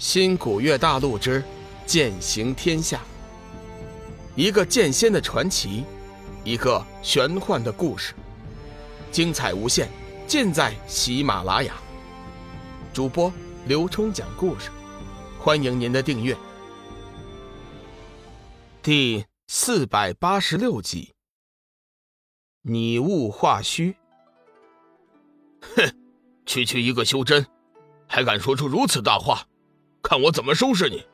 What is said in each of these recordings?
新古月大陆之剑行天下，一个剑仙的传奇，一个玄幻的故事，精彩无限，尽在喜马拉雅。主播刘冲讲故事，欢迎您的订阅。第四百八十六集，拟物化虚。哼，区区一个修真，还敢说出如此大话！看我怎么收拾你！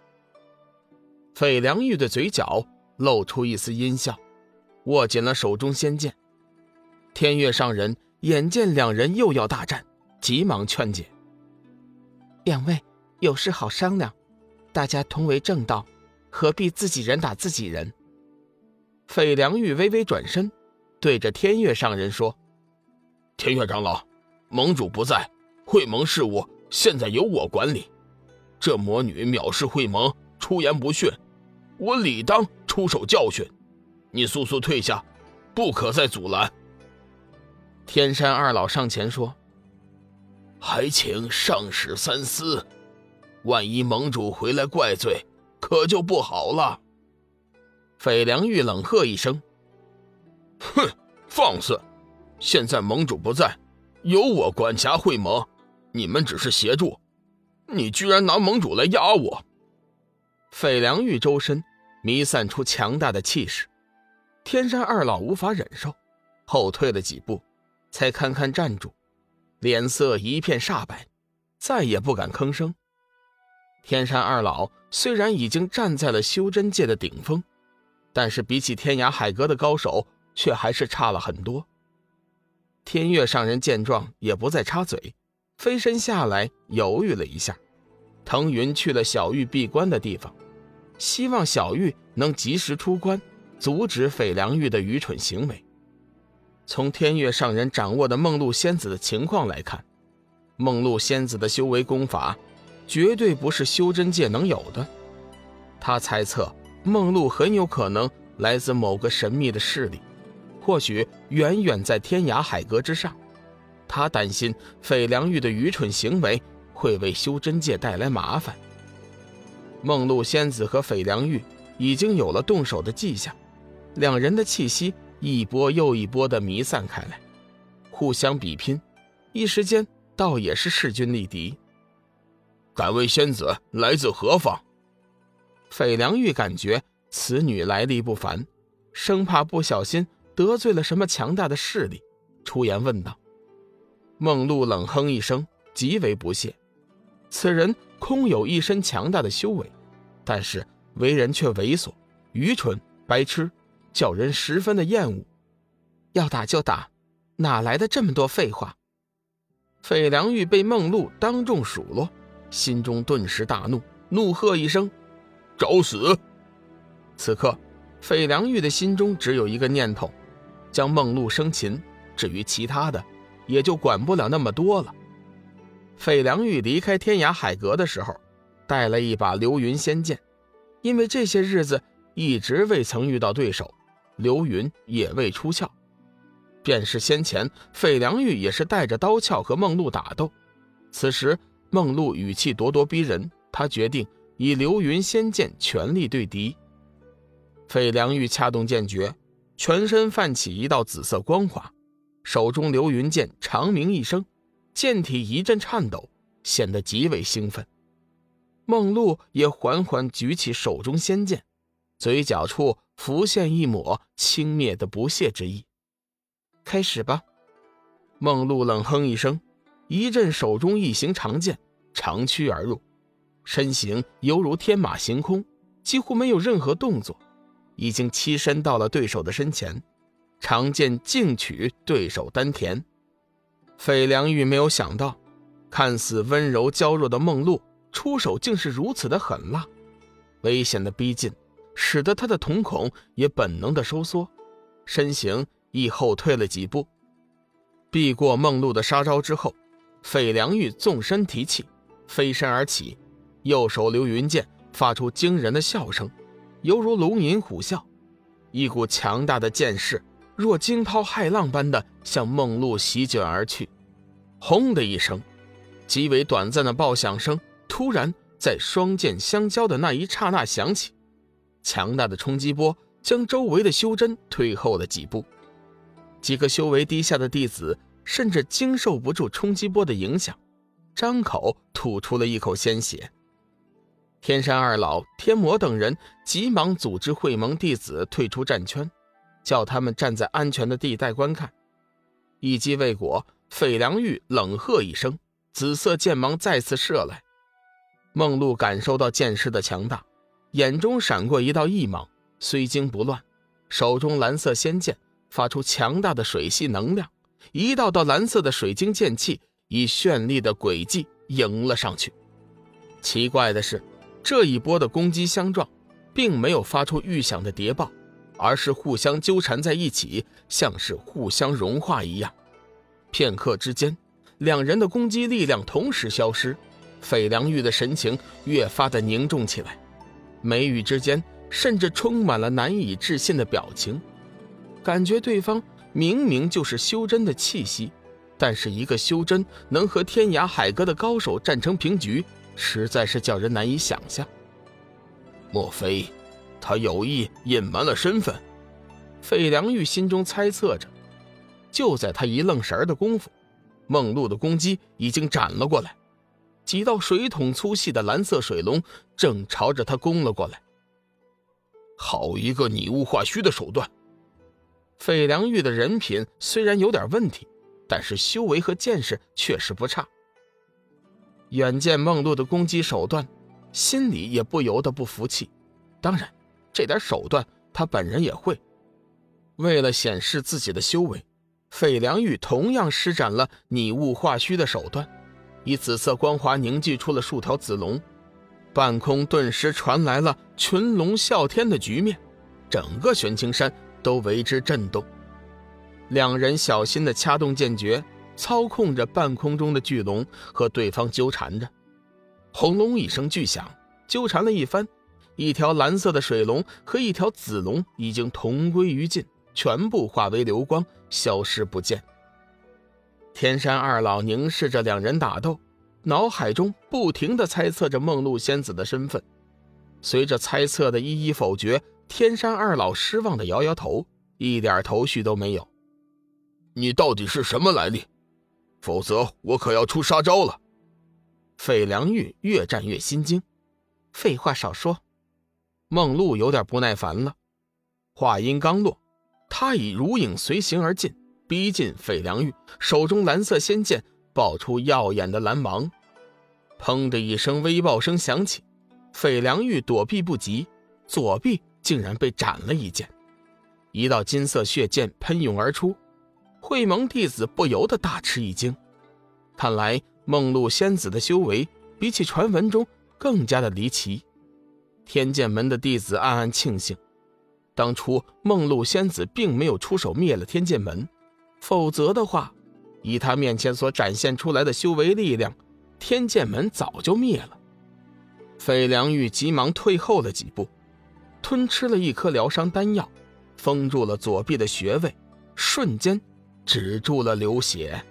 费良玉的嘴角露出一丝阴笑，握紧了手中仙剑。天月上人眼见两人又要大战，急忙劝解：“两位有事好商量，大家同为正道，何必自己人打自己人？”费良玉微微转身，对着天月上人说：“天月长老，盟主不在，会盟事务现在由我管理。”这魔女藐视会盟，出言不逊，我理当出手教训。你速速退下，不可再阻拦。天山二老上前说：“还请上使三思，万一盟主回来怪罪，可就不好了。”斐良玉冷喝一声：“哼，放肆！现在盟主不在，由我管辖会盟，你们只是协助。”你居然拿盟主来压我！费良玉周身弥散出强大的气势，天山二老无法忍受，后退了几步，才堪堪站住，脸色一片煞白，再也不敢吭声。天山二老虽然已经站在了修真界的顶峰，但是比起天涯海阁的高手，却还是差了很多。天月上人见状，也不再插嘴。飞身下来，犹豫了一下，腾云去了小玉闭关的地方，希望小玉能及时出关，阻止斐良玉的愚蠢行为。从天月上人掌握的梦露仙子的情况来看，梦露仙子的修为功法，绝对不是修真界能有的。他猜测，梦露很有可能来自某个神秘的势力，或许远远在天涯海阁之上。他担心费良玉的愚蠢行为会为修真界带来麻烦。梦露仙子和费良玉已经有了动手的迹象，两人的气息一波又一波的弥散开来，互相比拼，一时间倒也是势均力敌。敢问仙子来自何方？费良玉感觉此女来历不凡，生怕不小心得罪了什么强大的势力，出言问道。梦露冷哼一声，极为不屑。此人空有一身强大的修为，但是为人却猥琐、愚蠢、白痴，叫人十分的厌恶。要打就打，哪来的这么多废话？费良玉被梦露当众数落，心中顿时大怒，怒喝一声：“找死！”此刻，费良玉的心中只有一个念头：将梦露生擒。至于其他的，也就管不了那么多了。费良玉离开天涯海阁的时候，带了一把流云仙剑，因为这些日子一直未曾遇到对手，流云也未出鞘。便是先前费良玉也是带着刀鞘和梦露打斗，此时梦露语气咄咄逼人，他决定以流云仙剑全力对敌。费良玉掐动剑诀，全身泛起一道紫色光华。手中流云剑长鸣一声，剑体一阵颤抖，显得极为兴奋。梦露也缓缓举起手中仙剑，嘴角处浮现一抹轻蔑的不屑之意。开始吧。梦露冷哼一声，一阵手中一形长剑长驱而入，身形犹如天马行空，几乎没有任何动作，已经栖身到了对手的身前。长剑径取对手丹田，费良玉没有想到，看似温柔娇弱的梦露出手竟是如此的狠辣，危险的逼近，使得他的瞳孔也本能的收缩，身形亦后退了几步。避过梦露的杀招之后，费良玉纵身提气，飞身而起，右手流云剑发出惊人的笑声，犹如龙吟虎啸，一股强大的剑势。若惊涛骇浪般的向梦露席卷而去，轰的一声，极为短暂的爆响声突然在双剑相交的那一刹那响起，强大的冲击波将周围的修真推后了几步。几个修为低下的弟子甚至经受不住冲击波的影响，张口吐出了一口鲜血。天山二老、天魔等人急忙组织会盟弟子退出战圈，叫他们站在安全的地带观看。一击未果，费良玉冷喝一声，紫色剑芒再次射来。梦露感受到剑势的强大，眼中闪过一道异芒，虽惊不乱，手中蓝色仙剑发出强大的水系能量，一道道蓝色的水晶剑气以绚丽的轨迹迎了上去。奇怪的是，这一波的攻击相撞，并没有发出预想的谍报，而是互相纠缠在一起，像是互相融化一样。片刻之间，两人的攻击力量同时消失。费良玉的神情越发的凝重起来，眉宇之间甚至充满了难以置信的表情，感觉对方明明就是修真的气息，但是一个修真能和天涯海阁的高手战成平局，实在是叫人难以想象。莫非他有意隐瞒了身份？费良玉心中猜测着。就在他一愣神的功夫，梦露的攻击已经斩了过来。几道水桶粗细的蓝色水龙正朝着他攻了过来。好一个拟物化虚的手段！费良玉的人品虽然有点问题，但是修为和见识确实不差。远见梦露的攻击手段，心里也不由得不服气。当然，这点手段他本人也会。为了显示自己的修为，费良玉同样施展了拟物化虚的手段。以紫色光华凝聚出了数条紫龙，半空顿时传来了群龙啸天的局面，整个玄青山都为之震动。两人小心地掐动剑诀，操控着半空中的巨龙和对方纠缠着。轰隆一声巨响，纠缠了一番，一条蓝色的水龙和一条紫龙已经同归于尽，全部化为流光，消失不见。天山二老凝视着两人打斗，脑海中不停的猜测着梦露仙子的身份。随着猜测的一一否决，天山二老失望的摇摇头，一点头绪都没有。你到底是什么来历？否则我可要出杀招了。费良玉越战越心惊。废话少说。梦露有点不耐烦了。话音刚落，他已如影随形而进。逼近费良玉，手中蓝色仙剑爆出耀眼的蓝芒，砰的一声微爆声响起，费良玉躲避不及，左臂竟然被斩了一剑，一道金色血剑喷涌而出，会盟弟子不由得大吃一惊，看来梦露仙子的修为比起传闻中更加的离奇，天剑门的弟子暗暗庆幸，当初梦露仙子并没有出手灭了天剑门。否则的话，以他面前所展现出来的修为力量，天剑门早就灭了。费良玉急忙退后了几步，吞吃了一颗疗伤丹药，封住了左臂的穴位，瞬间止住了流血。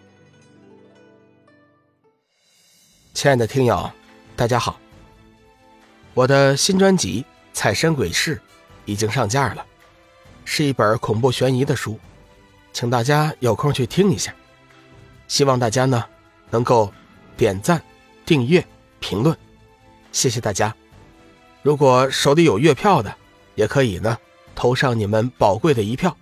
亲爱的听友，大家好，我的新专辑《彩山鬼市》已经上架了，是一本恐怖悬疑的书。请大家有空去听一下，希望大家呢能够点赞、订阅、评论，谢谢大家。如果手里有月票的，也可以呢投上你们宝贵的一票。